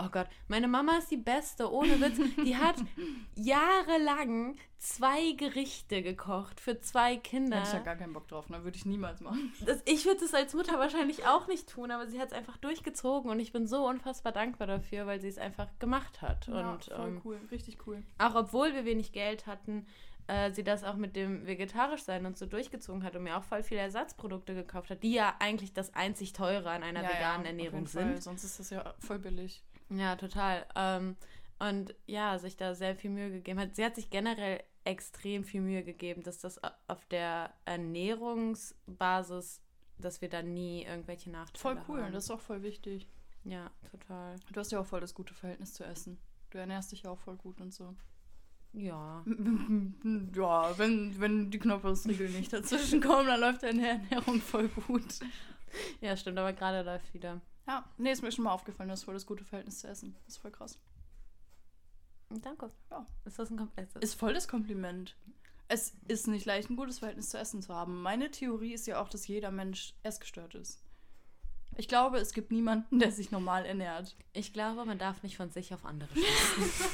oh Gott, meine Mama ist die Beste, ohne Witz. Die hat jahrelang zwei Gerichte gekocht für zwei Kinder. Hätte ich ja gar keinen Bock drauf, ne? Würde ich niemals machen. Das, ich würde es als Mutter wahrscheinlich auch nicht tun, aber sie hat es einfach durchgezogen und ich bin so unfassbar dankbar dafür, weil sie es einfach gemacht hat. und voll ähm, cool, richtig cool. auch obwohl wir wenig Geld hatten, äh, sie das auch mit dem vegetarisch sein und so durchgezogen hat und mir auch voll viele Ersatzprodukte gekauft hat, die ja eigentlich das einzig teure an einer Ja, veganen ja, Ernährung jeden Fall, sind. Sonst ist das ja voll billig. Ja, total. Ähm, und ja, sich da sehr viel Mühe gegeben hat. Sie hat sich generell extrem viel Mühe gegeben, dass das auf der Ernährungsbasis, dass wir da nie irgendwelche Nachteile Voll cool, haben. das ist auch voll wichtig. ja, total. Du hast ja auch voll das gute Verhältnis zu Essen. Du ernährst dich ja auch voll gut und so. Ja. Ja, wenn, wenn die Knoppers-Riegel nicht dazwischen kommen, dann läuft deine Ernährung voll gut. Ja, stimmt, aber gerade läuft wieder. Ja, nee, ist mir schon mal aufgefallen, du hast voll das gute Verhältnis zu Essen. Das ist voll krass. Danke. Ja. Ist das ein Komplett? Ist voll das Kompliment. Es ist nicht leicht, ein gutes Verhältnis zu Essen zu haben. Meine Theorie ist ja auch, dass jeder Mensch essgestört ist. Ich glaube, es gibt niemanden, der sich normal ernährt. Ich glaube, man darf nicht von sich auf andere schließen.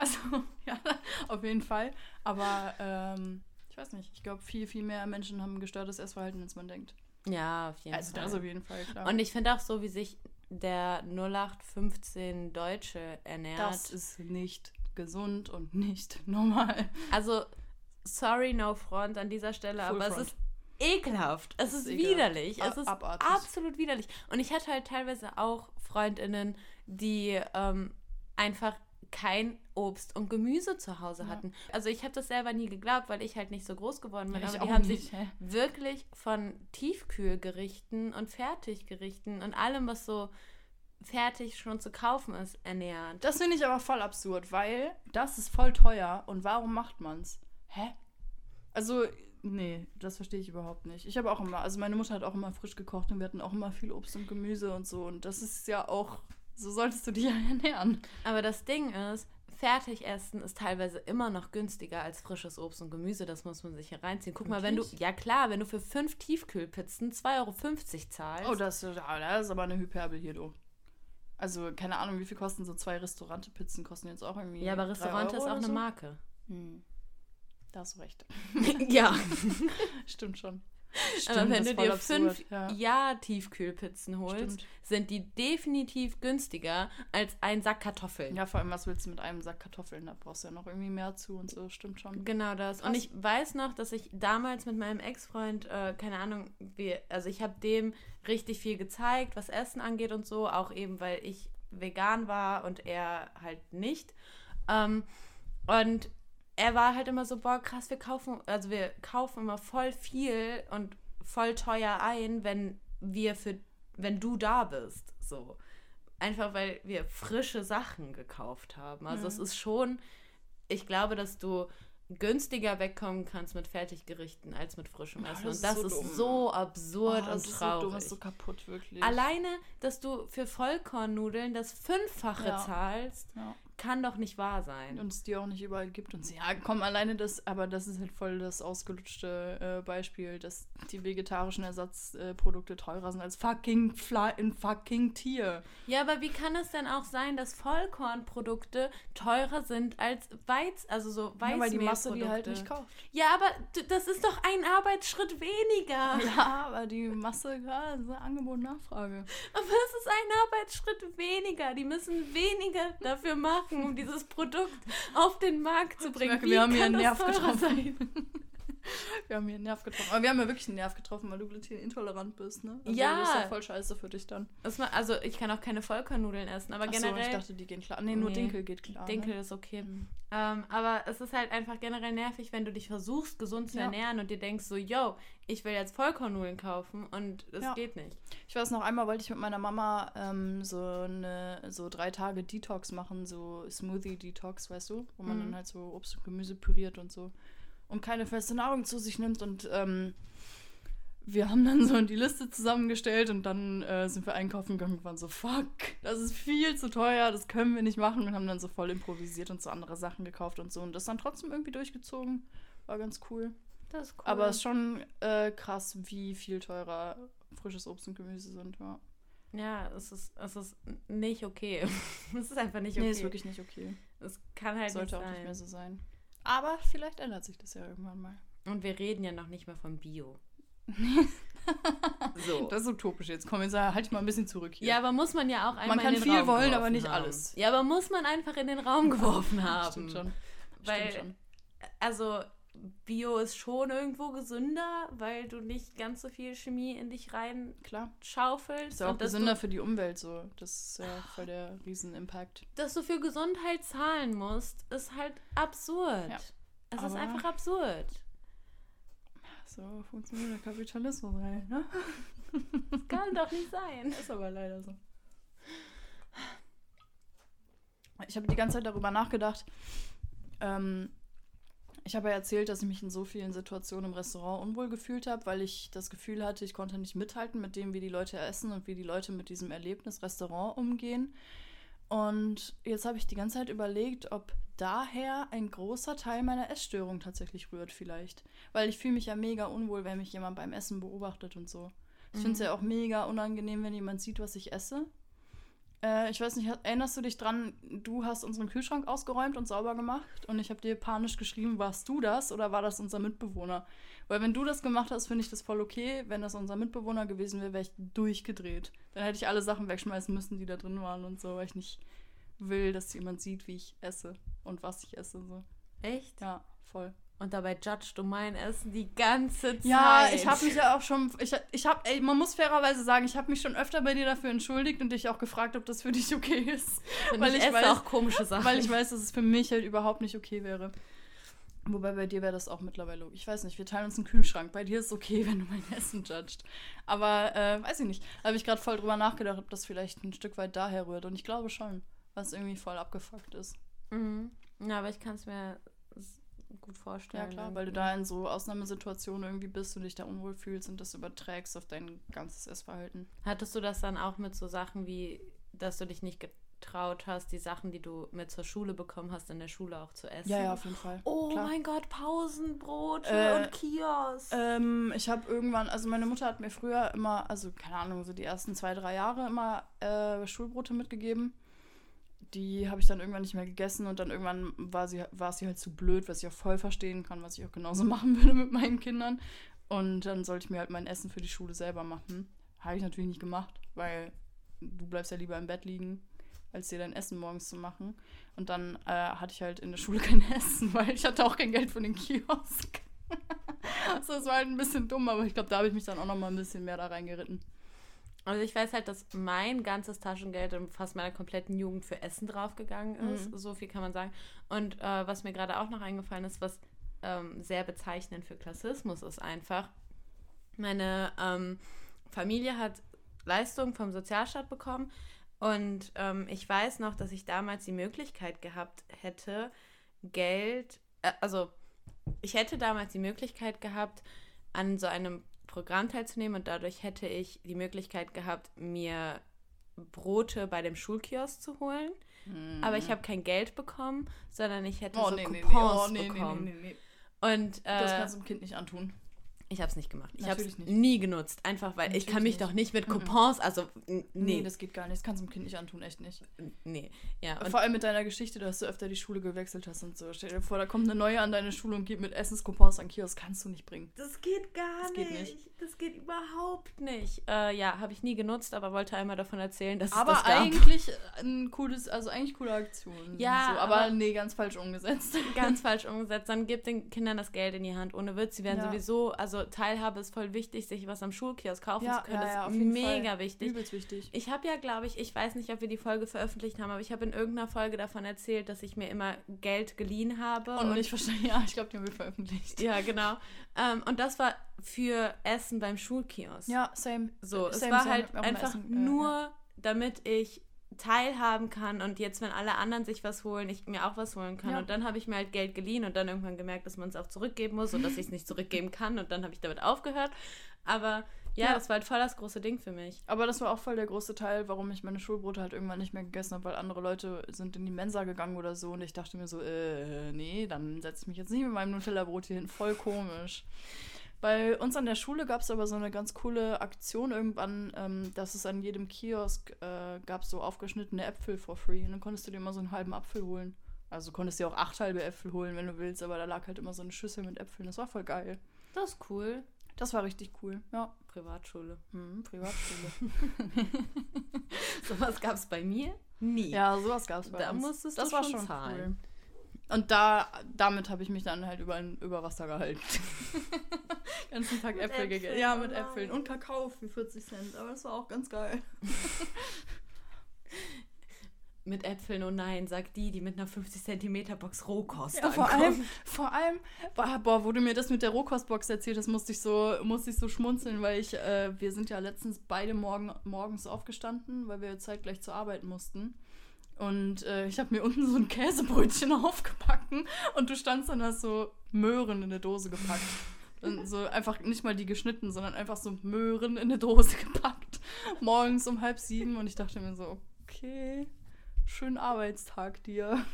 Also, ja, auf jeden Fall. Aber ähm, ich weiß nicht, ich glaube, viel, viel mehr Menschen haben gestörtes Essverhalten, als man denkt. Ja, auf jeden Also Fall. das auf jeden Fall, klar. Und ich finde auch so, wie sich der 0815 Deutsche ernährt. das ist nicht gesund und nicht normal. also, sorry, no front an dieser Stelle, Full aber front. es ist ekelhaft. Es ist, ist widerlich. Es ist abartig. absolut widerlich. Und ich hatte halt teilweise auch Freundinnen, die ähm, einfach kein Obst und Gemüse zu Hause Ja. hatten. Also ich habe das selber nie geglaubt, weil ich halt nicht so groß geworden bin. Ja, aber die haben nicht, sich hä? wirklich von Tiefkühlgerichten und Fertiggerichten und allem, was so fertig schon zu kaufen ist, ernährt. Das finde ich aber voll absurd, weil das ist voll teuer und warum macht man's? Hä? Also, nee, das verstehe ich überhaupt nicht. Ich habe auch immer, also meine Mutter hat auch immer frisch gekocht und wir hatten auch immer viel Obst und Gemüse und so und das ist ja auch, so solltest du dich ja ernähren. Aber das Ding ist, Fertigessen ist teilweise immer noch günstiger als frisches Obst und Gemüse. Das muss man sich hier reinziehen. Guck mal, wenn du, Wirklich? ja klar, wenn du für fünf Tiefkühlpizzen 2,50 Euro zahlst. Oh, das, ja, das ist aber eine Hyperbel hier, du. Also, keine Ahnung, wie viel kosten so zwei Restaurante-Pizzen? Kosten jetzt auch irgendwie. ja, aber drei Restaurant Euro ist auch eine so? Marke. Hm. Da hast du recht. ja. Stimmt schon. aber wenn du dir absurd, fünf ja. Ja-Tiefkühlpizzen holst, Stimmt. sind die definitiv günstiger als ein Sack Kartoffeln. Ja, vor allem, was willst du mit einem Sack Kartoffeln? Da brauchst du ja noch irgendwie mehr zu und so. Stimmt schon. Genau das. Und Krass. ich weiß noch, dass ich damals mit meinem Ex-Freund, äh, keine Ahnung, wir, also ich habe dem richtig viel gezeigt, was Essen angeht und so, auch eben, weil ich vegan war und er halt nicht. Ähm, und er war halt immer so, boah, krass, wir kaufen, also wir kaufen immer voll viel und voll teuer ein, wenn wir für, wenn du da bist. So. Einfach weil wir frische Sachen gekauft haben. Also Mhm. es ist schon, ich glaube, dass du günstiger wegkommen kannst mit Fertiggerichten als mit frischem Ja, Essen. das Und das ist so ist so absurd Oh, und so traurig. dumm, das ist so kaputt, wirklich. Alleine, dass du für Vollkornnudeln das Fünffache Ja. zahlst, Ja. Kann doch nicht wahr sein. Und es die auch nicht überall gibt. Und ja, komm, alleine das, aber das ist halt voll das ausgelutschte äh, Beispiel, dass die vegetarischen Ersatzprodukte teurer sind als fucking Fla in fucking Tier. Ja, aber wie kann es denn auch sein, dass Vollkornprodukte teurer sind als Weiz, also so Weißmehlprodukte? Ja, weil die Masse die halt nicht kauft. Ja, aber das ist doch ein Arbeitsschritt weniger. Ja, aber die Masse, ja, ist Angebot und Nachfrage. Aber es ist ein Arbeitsschritt weniger. Die müssen weniger dafür machen, um dieses Produkt auf den Markt zu bringen. merke, Wie wir haben hier einen Nerv getroffen. sein? Wir haben hier einen Nerv getroffen. Aber wir haben ja wirklich einen Nerv getroffen, weil du glutenintolerant bist, ne? Also Ja. Das ist ja voll scheiße für dich dann. Also ich kann auch keine Vollkornnudeln essen, aber Ach so, generell ich dachte, die gehen klar. Nee, nur Nee. Dinkel geht klar. Dinkel Ne? ist okay. Mhm. Ähm, aber es ist halt einfach generell nervig, wenn du dich versuchst, gesund zu Ja. ernähren und dir denkst so, yo, ich will jetzt Vollkornnudeln kaufen und es Ja. geht nicht. Ich weiß noch, einmal wollte ich mit meiner Mama ähm, so eine so drei Tage Detox machen, so Smoothie-Detox, weißt du? Wo man Mhm. dann halt so Obst und Gemüse püriert und so. Und keine feste Nahrung zu sich nimmt. Und ähm, wir haben dann so die Liste zusammengestellt und dann äh, sind wir einkaufen gegangen und waren so, fuck, das ist viel zu teuer, das können wir nicht machen. Und haben dann so voll improvisiert und so andere Sachen gekauft und so. Und das dann trotzdem irgendwie durchgezogen. War ganz cool. Das ist cool. Aber es ist schon äh, krass, wie viel teurer frisches Obst und Gemüse sind, ja. ja, es ist, es ist nicht okay. es ist einfach nicht okay. Nee, ist wirklich nicht okay. Es kann halt Sollte nicht auch sein. nicht mehr so sein. Aber vielleicht ändert sich das ja irgendwann mal. Und wir reden ja noch nicht mehr von Bio. so. Das ist utopisch jetzt. Komm, jetzt halt dich mal ein bisschen zurück hier. Ja, aber muss man ja auch einmal Man kann in den viel Raum wollen, aber nicht haben. alles. Ja, aber muss man einfach in den Raum geworfen haben. Stimmt schon. Weil, Stimmt schon. also, Bio ist schon irgendwo gesünder, weil du nicht ganz so viel Chemie in dich Klar. reinschaufelst. Ist ja auch gesünder du, für die Umwelt so. Das ist ja voll der Riesen-Impact. dass du für Gesundheit zahlen musst, ist halt absurd. Ja. Es ist einfach absurd. So funktioniert der Kapitalismus rein, ne? Kann doch nicht sein. Ist aber leider so. Ich habe die ganze Zeit darüber nachgedacht. Ähm, ich habe ja erzählt, dass ich mich in so vielen Situationen im Restaurant unwohl gefühlt habe, weil ich das Gefühl hatte, ich konnte nicht mithalten mit dem, wie die Leute essen und wie die Leute mit diesem Erlebnis Restaurant umgehen. Und jetzt habe ich die ganze Zeit überlegt, ob daher ein großer Teil meiner Essstörung tatsächlich rührt vielleicht. Weil ich fühle mich ja mega unwohl, wenn mich jemand beim Essen beobachtet und so. Ich finde es ja auch mega unangenehm, wenn jemand sieht, was ich esse. Äh, ich weiß nicht, erinnerst du dich dran, du hast unseren Kühlschrank ausgeräumt und sauber gemacht und ich habe dir panisch geschrieben, warst du das oder war das unser Mitbewohner? Weil wenn du das gemacht hast, finde ich das voll okay. Wenn das unser Mitbewohner gewesen wäre, wäre ich durchgedreht. Dann hätte ich alle Sachen wegschmeißen müssen, die da drin waren und so, weil ich nicht will, dass jemand sieht, wie ich esse und was ich esse. So. Echt? Ja, voll. Und dabei judgst du mein Essen die ganze Zeit. Ja, ich habe mich ja auch schon, ich, ich habe, ey, man muss fairerweise sagen, ich habe mich schon öfter bei dir dafür entschuldigt und dich auch gefragt, ob das für dich okay ist. Und weil ich, ich weiß- auch komische Sachen. Weil ich weiß, dass es für mich halt überhaupt nicht okay wäre. Wobei bei dir wäre das auch mittlerweile. Ich weiß nicht, wir teilen uns einen Kühlschrank. Bei dir ist es okay, wenn du mein Essen judgst. Aber äh, weiß ich nicht. Da habe ich gerade voll drüber nachgedacht, ob das vielleicht ein Stück weit daher rührt. Und ich glaube schon, was irgendwie voll abgefuckt ist. Mhm. Ja, aber ich kann es mir gut Ja, vorstellen. klar, weil du da in so Ausnahmesituationen irgendwie bist und dich da unwohl fühlst und das überträgst auf dein ganzes Essverhalten. Hattest du das dann auch mit so Sachen wie, dass du dich nicht getraut hast, die Sachen, die du mit zur Schule bekommen hast, in der Schule auch zu essen? Ja, ja, auf jeden Fall. Oh Klar. mein Gott, Pausenbrote Äh, und Kiosk. Ähm, ich habe irgendwann, also meine Mutter hat mir früher immer, also keine Ahnung, so die ersten zwei, drei Jahre immer äh, Schulbrote mitgegeben. Die habe ich dann irgendwann nicht mehr gegessen und dann irgendwann war sie, war sie halt zu blöd, was ich auch voll verstehen kann, was ich auch genauso machen würde mit meinen Kindern. Und dann sollte ich mir halt mein Essen für die Schule selber machen. Habe ich natürlich nicht gemacht, weil du bleibst ja lieber im Bett liegen, als dir dein Essen morgens zu machen. Und dann äh, hatte ich halt in der Schule kein Essen, weil ich hatte auch kein Geld für den Kiosk. also das war halt ein bisschen dumm, aber ich glaube, da habe ich mich dann auch noch mal ein bisschen mehr da reingeritten. Also ich weiß halt, dass mein ganzes Taschengeld in fast meiner kompletten Jugend für Essen draufgegangen ist. Mhm. So viel kann man sagen. Und äh, was mir gerade auch noch eingefallen ist, was ähm, sehr bezeichnend für Klassismus ist einfach. Meine ähm, Familie hat Leistungen vom Sozialstaat bekommen und ähm, ich weiß noch, dass ich damals die Möglichkeit gehabt hätte, Geld, äh, also ich hätte damals die Möglichkeit gehabt, an so einem Programm teilzunehmen und dadurch hätte ich die Möglichkeit gehabt, mir Brote bei dem Schulkiosk zu holen. Aber ich habe kein Geld bekommen, sondern ich hätte Mhm. Oh, so nee, nee, nee, Coupons oh, nee, nee, bekommen. nee, nee. Und Das äh, kannst du dem Kind nicht antun. Ich habe es nicht gemacht. Ich habe Natürlich es nicht. nie genutzt. Einfach weil ich kann mich Natürlich doch nicht mit Mhm. Coupons, also Nee, nee, das geht gar nicht. Das kannst du dem Kind nicht antun, echt nicht. nee. Ja, Vor allem mit deiner Geschichte, dass du öfter die Schule gewechselt hast und so. Stell dir vor, da kommt eine neue an deine Schule und geht mit Essenscoupons an Kiosk. Kannst du nicht bringen. das geht gar Das geht nicht. Das geht überhaupt nicht. Äh, ja, habe ich nie genutzt, aber wollte einmal davon erzählen, dass es Aber das gab. eigentlich ein cooles, also eigentlich coole Aktion. Ja, so, aber, aber- nee, ganz falsch umgesetzt. ganz falsch umgesetzt. Dann gibt den Kindern das Geld in die Hand. Ohne Witz, sie werden Ja. sowieso, also Teilhabe ist voll wichtig, sich was am Schulkiosk kaufen Ja, zu können. ja, das ist mega Fall. wichtig. Übelst wichtig. Ich habe ja, glaube ich, ich weiß nicht, ob wir die Folge veröffentlicht haben, aber ich habe in irgendeiner Folge davon erzählt, dass ich mir immer Geld geliehen habe. Und ich verstehe, ja, ich glaube, die haben wir veröffentlicht. ja, genau. Ähm, und das war für Essen beim Schulkiosk. Ja, same. So, es Same, war same. halt einfach Essen, äh, nur, ja. damit ich teilhaben kann und jetzt, wenn alle anderen sich was holen, ich mir auch was holen kann. Ja. Und dann habe ich mir halt Geld geliehen und dann irgendwann gemerkt, dass man es auch zurückgeben muss und dass ich es nicht zurückgeben kann und dann habe ich damit aufgehört. Aber ja, Ja. das war halt voll das große Ding für mich. Aber das war auch voll der große Teil, warum ich meine Schulbrote halt irgendwann nicht mehr gegessen habe, weil andere Leute sind in die Mensa gegangen oder so und ich dachte mir so, äh, nee, dann setze ich mich jetzt nicht mit meinem Nutella-Brot hier hin. Voll komisch. Bei uns an der Schule gab es aber so eine ganz coole Aktion irgendwann, ähm, dass es an jedem Kiosk äh, gab so aufgeschnittene Äpfel for free. Und dann konntest du dir immer so einen halben Apfel holen. Also du konntest dir auch acht halbe Äpfel holen, wenn du willst, aber da lag halt immer so eine Schüssel mit Äpfeln. Das war voll geil. Das ist cool. Das war richtig cool. Ja. Privatschule. Hm, Privatschule. Sowas gab es bei mir nie. Ja, sowas gab es bei Da uns. musstest das du war schon schon zahlen. Cool. Und da, damit habe ich mich dann halt über, über Wasser gehalten. ganzen Tag Äpfel gegessen. Ja, oh mit nein. Äpfeln. Und Kakao für 40 Cent. Aber das war auch ganz geil. Mit Äpfeln, oh nein, sagt die, die mit einer 50 Zentimeter Box Rohkost Ja, vor allem, vor allem, boah, boah, wo du mir das mit der Rohkostbox erzählt hast, musste ich so, musste ich so schmunzeln, weil ich, äh, wir sind ja letztens beide morgen, morgens aufgestanden, weil wir zeitgleich zur Arbeit mussten. Und äh, ich habe mir unten so ein Käsebrötchen aufgebacken und du standst dann hast so Möhren in eine Dose gepackt. Und so einfach nicht mal die geschnitten, sondern einfach so Möhren in eine Dose gepackt. Morgens um halb sieben und ich dachte mir so, okay, schönen Arbeitstag dir.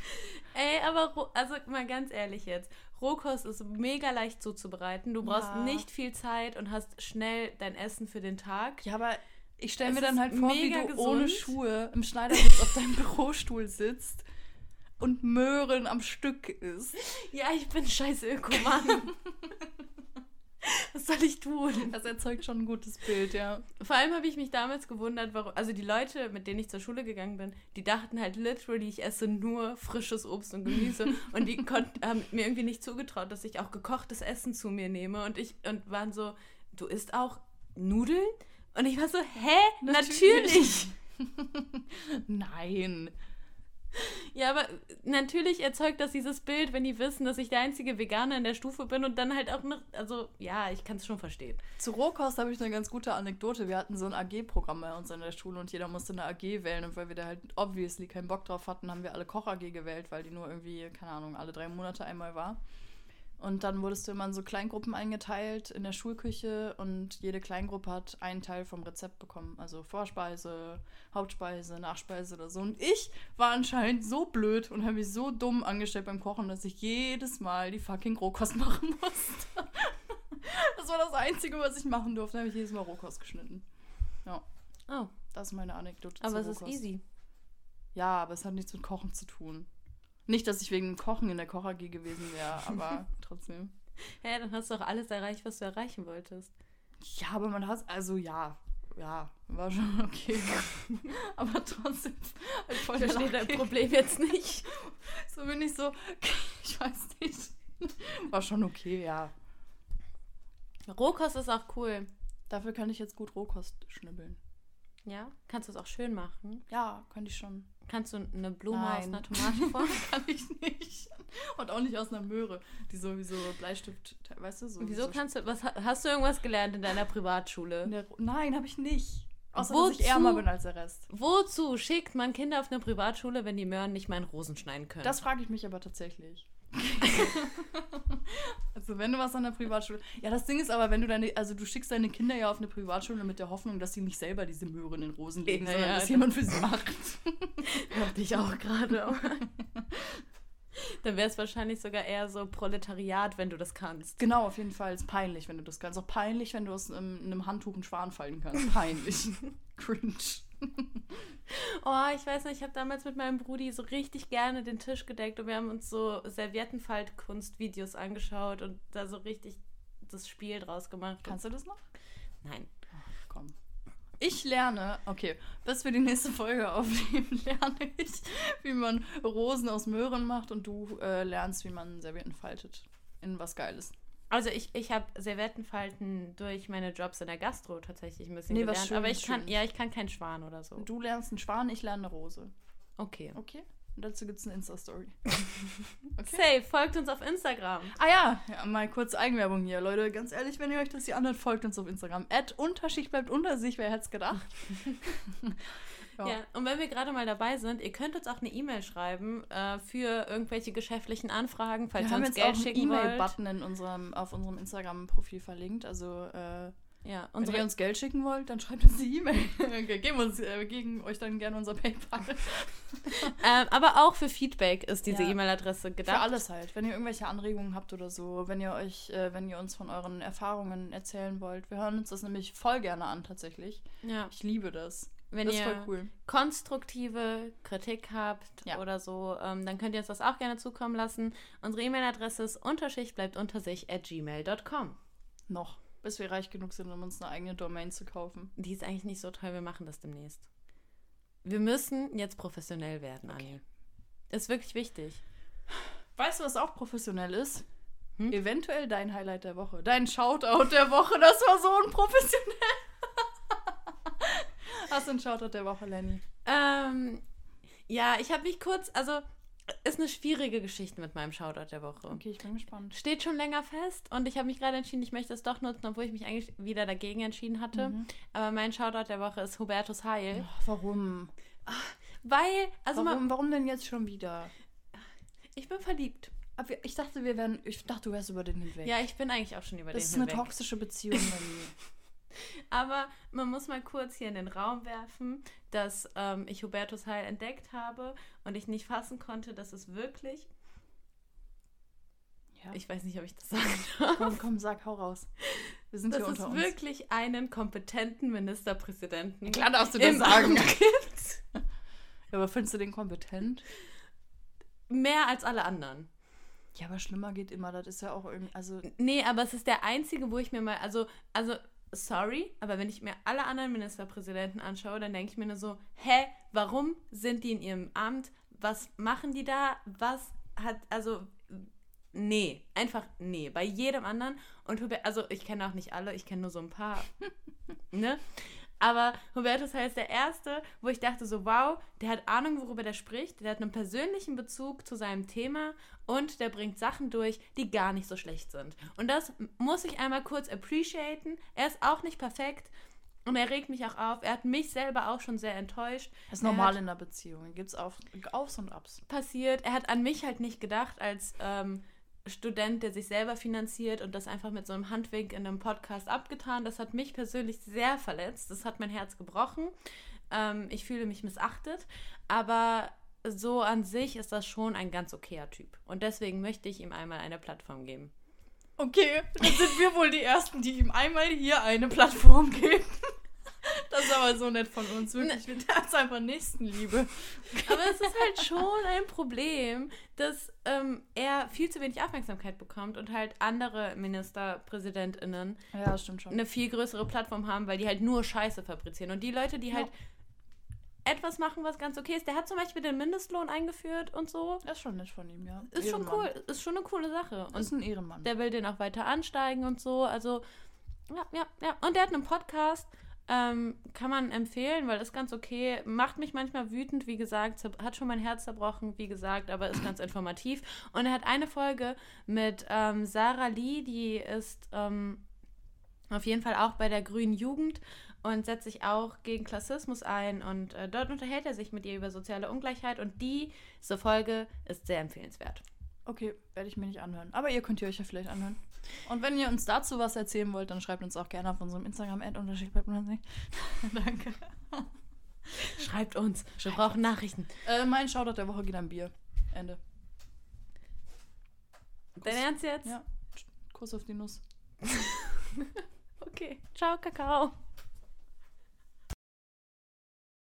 Ey, aber also mal ganz ehrlich jetzt, Rohkost ist mega leicht zuzubereiten. Du brauchst Ja. nicht viel Zeit und hast schnell dein Essen für den Tag. Ja, aber ich stelle mir dann halt vor, wie du ohne gesund. Schuhe im Schneidersitz auf deinem Bürostuhl sitzt und Möhren am Stück isst. Ja, ich bin scheiß Ökoman. Was soll ich tun? Das erzeugt schon ein gutes Bild, ja. Vor allem habe ich mich damals gewundert, warum. Also die Leute, mit denen ich zur Schule gegangen bin, die dachten halt literally, ich esse nur frisches Obst und Gemüse. und die konnten, haben mir irgendwie nicht zugetraut, dass ich auch gekochtes Essen zu mir nehme. Und ich und waren so, du isst auch Nudeln? Und ich war so, hä? Natürlich. Nein. Ja, aber natürlich erzeugt das dieses Bild, wenn die wissen, dass ich der einzige Veganer in der Stufe bin und dann halt auch noch, also ja, ich kann es schon verstehen. Zu Rohkost habe ich eine ganz gute Anekdote. Wir hatten so ein AG-Programm bei uns in der Schule und jeder musste eine AG wählen. Und weil wir da halt obviously keinen Bock drauf hatten, haben wir alle Koch-AG gewählt, weil die nur irgendwie, keine Ahnung, alle drei Monate einmal war. Und dann wurdest du immer in so Kleingruppen eingeteilt in der Schulküche und jede Kleingruppe hat einen Teil vom Rezept bekommen. Also Vorspeise, Hauptspeise, Nachspeise oder so. Und ich war anscheinend so blöd und habe mich so dumm angestellt beim Kochen, dass ich jedes Mal die fucking Rohkost machen musste. Das war das Einzige, was ich machen durfte. Da habe ich jedes Mal Rohkost geschnitten. Ja, Oh, das ist meine Anekdote aber es ist Rohkost. easy. Ja, aber es hat nichts mit Kochen zu tun. Nicht, dass ich wegen dem Kochen in der Koch-AG gewesen wäre, aber trotzdem. Hä, dann hast du auch alles erreicht, was du erreichen wolltest. Ja, aber man hat, also ja, ja, war schon okay. aber trotzdem, halt voll Ich der verstehe dein. Problem jetzt nicht. So bin ich so, ich weiß nicht. War schon okay, ja. Rohkost ist auch cool. Dafür kann ich jetzt gut Rohkost schnibbeln. Ja, kannst du es auch schön machen. Ja, könnte ich schon. Kannst du eine Blume aus Nein. einer Tomate formen? Kann ich nicht. Und auch nicht aus einer Möhre, die sowieso Bleistift, weißt du, so. Wieso so kannst du, was, hast du irgendwas gelernt in deiner Privatschule? der, Nein, habe ich nicht. Außer, Wozu? dass ich ärmer bin als der Rest. Wozu schickt man Kinder auf eine Privatschule, wenn die Möhren nicht mal in Rosen schneiden können? Das frage ich mich aber tatsächlich. also wenn du was an der Privatschule. Ja, das Ding ist aber, wenn du deine, also du schickst deine Kinder ja auf eine Privatschule mit der Hoffnung, dass sie nicht selber diese Möhren in Rosen legen, Ja, sondern ja, dass das- jemand für sie macht. dachte ich auch gerade. Dann wäre es wahrscheinlich sogar eher so Proletariat, wenn du das kannst. Genau, auf jeden Fall. Ist peinlich, wenn du das kannst. Auch peinlich, wenn du aus einem, einem Handtuch einen Schwan fallen kannst. Peinlich. Cringe. Oh, ich weiß nicht, ich habe damals mit meinem Brudi so richtig gerne den Tisch gedeckt und wir haben uns so Serviettenfaltkunstvideos angeschaut und da so richtig das Spiel draus gemacht. Kannst du das noch? Nein. Komm. Ich lerne, okay, bis wir die nächste Folge aufnehmen, lerne ich, wie man Rosen aus Möhren macht und du äh, lernst, wie man Servietten faltet. In was Geiles. Also ich, ich habe Servettenfalten durch meine Jobs in der Gastro tatsächlich ein bisschen Nee, was gelernt. schön, aber ich kann, schön. ja, ich kann keinen Schwan oder so. Du lernst einen Schwan, ich lerne eine Rose. Okay. Okay? Und dazu gibt es eine Insta-Story. Okay. Safe, folgt uns auf Instagram. Ah ja, ja, mal kurz Eigenwerbung hier, Leute. Ganz ehrlich, wenn ihr euch das hier anhört, folgt uns auf Instagram. Ad Unterschicht bleibt unter sich, wer hätte es gedacht? Ja. und wenn wir gerade mal dabei sind, ihr könnt uns auch eine E-Mail schreiben äh, für irgendwelche geschäftlichen Anfragen, falls Wir ihr haben uns jetzt auch Geld einen schicken wollt. E-Mail-Button in unserem, auf unserem Instagram-Profil verlinkt. Also, äh, Ja, wenn unsere ihr uns Geld schicken wollt, dann schreibt uns die E-Mail. Wir geben, uns, äh, wir geben euch dann gerne unser PayPal. Ähm, aber auch für Feedback ist diese Ja. E-Mail-Adresse gedacht. Für alles halt. Wenn ihr irgendwelche Anregungen habt oder so, wenn ihr euch, äh, wenn ihr uns von euren Erfahrungen erzählen wollt. Wir hören uns das nämlich voll gerne an, tatsächlich. Ja. Ich liebe das. Wenn das ihr cool. konstruktive Kritik habt Ja. oder so, ähm, dann könnt ihr uns das auch gerne zukommen lassen. Unsere E-Mail-Adresse ist unterschicht bleibt unter sich at gmail.com. Noch. Bis wir reich genug sind, um uns eine eigene Domain zu kaufen. Die ist eigentlich nicht so toll, wir machen das demnächst. Wir müssen jetzt professionell werden, Anni. Ist wirklich wichtig. Weißt du, was auch professionell ist? Hm? Eventuell dein Highlight der Woche. Dein Shoutout der Woche. Das war so unprofessionell. Hast du einen Shoutout der Woche, Lenny? Ähm, ja, ich habe mich kurz, also ist eine schwierige Geschichte mit meinem Shoutout der Woche. Okay, ich bin gespannt. Steht schon länger fest und ich habe mich gerade entschieden, ich möchte es doch nutzen, obwohl ich mich eigentlich wieder dagegen entschieden hatte. Mhm. Aber mein Shoutout der Woche ist Hubertus Heil. Ach, warum? Weil, also mal, warum, warum denn jetzt schon wieder? ich bin verliebt. Aber ich dachte, wir wären. Ich dachte, du wärst über den hinweg. Ja, ich bin eigentlich auch schon über das den ist eine hinweg. toxische Beziehung, Lenny. Aber man muss mal kurz hier in den Raum werfen, dass ähm, ich Hubertus Heil entdeckt habe und ich nicht fassen konnte, dass es wirklich, Ja. ich weiß nicht, ob ich das sagen darf, komm, komm, sag, hau raus. Wir sind dass hier es unter uns. wirklich einen kompetenten Ministerpräsidenten Klar darfst du das sagen. Gibt. Ja, aber findest du den kompetent? Mehr als alle anderen. Ja, aber schlimmer geht immer. Das ist ja auch irgendwie. Also, Nee, aber es ist der einzige, wo ich mir mal, also, also, sorry, aber wenn ich mir alle anderen Ministerpräsidenten anschaue, dann denke ich mir nur so, hä, warum sind die in ihrem Amt? Was machen die da? Was hat, also, nee, einfach nee, bei jedem anderen. Und, also, ich kenne auch nicht alle, ich kenne nur so ein paar, ne? Aber Hubertus Heil ist der Erste, wo ich dachte so, wow, der hat Ahnung, worüber der spricht, der hat einen persönlichen Bezug zu seinem Thema und der bringt Sachen durch, die gar nicht so schlecht sind. Und das muss ich einmal kurz appreciaten. Er ist auch nicht perfekt und er regt mich auch auf. Er hat mich selber auch schon sehr enttäuscht. das ist normal in der Beziehung. Gibt es auf, Aufs und Abs. passiert. Er hat an mich halt nicht gedacht als ähm, Student, der sich selber finanziert und das einfach mit so einem Handwink in einem Podcast abgetan. Das hat mich persönlich sehr verletzt. Das hat mein Herz gebrochen. Ähm, ich fühle mich missachtet. Aber so an sich ist das schon ein ganz okayer Typ. Und deswegen möchte ich ihm einmal eine Plattform geben. Okay, dann sind wir wohl die Ersten, die ihm einmal hier eine Plattform geben. Das ist aber so nett von uns, wirklich. Wir das einfach Nächstenliebe. Aber es ist halt schon ein Problem, dass ähm, er viel zu wenig Aufmerksamkeit bekommt und halt andere MinisterpräsidentInnen Ja, schon. eine viel größere Plattform haben, weil die halt nur Scheiße fabrizieren. Und die Leute, die Ja. halt etwas machen, was ganz okay ist, der hat zum Beispiel den Mindestlohn eingeführt und so. Das ist schon nett von ihm, ja. Ist schon Ehrenmann. cool, ist schon eine coole Sache. Das ist Und ein Ehrenmann. der will den auch weiter ansteigen und so. Also, ja, ja, ja. Und der hat einen Podcast. Ähm, kann man empfehlen, weil ist ganz okay. Macht mich manchmal wütend, wie gesagt, hat schon mein Herz zerbrochen, wie gesagt, aber ist ganz informativ. Und er hat eine Folge mit ähm, Sarah Lee, die ist ähm, auf jeden Fall auch bei der Grünen Jugend und setzt sich auch gegen Klassismus ein. Und äh, dort unterhält er sich mit ihr über soziale Ungleichheit. Und diese Folge ist sehr empfehlenswert. Okay, werde ich mir nicht anhören. Aber ihr könnt ihr euch ja vielleicht anhören. Und wenn ihr uns dazu was erzählen wollt, dann schreibt uns auch gerne auf unserem instagram ad Danke. Schreibt uns, wir brauchen Nachrichten. Äh, mein Shoutout der Woche geht an Bier. Ende. Dein Ernst jetzt? Ja. Kuss auf die Nuss. Okay. Ciao, Kakao.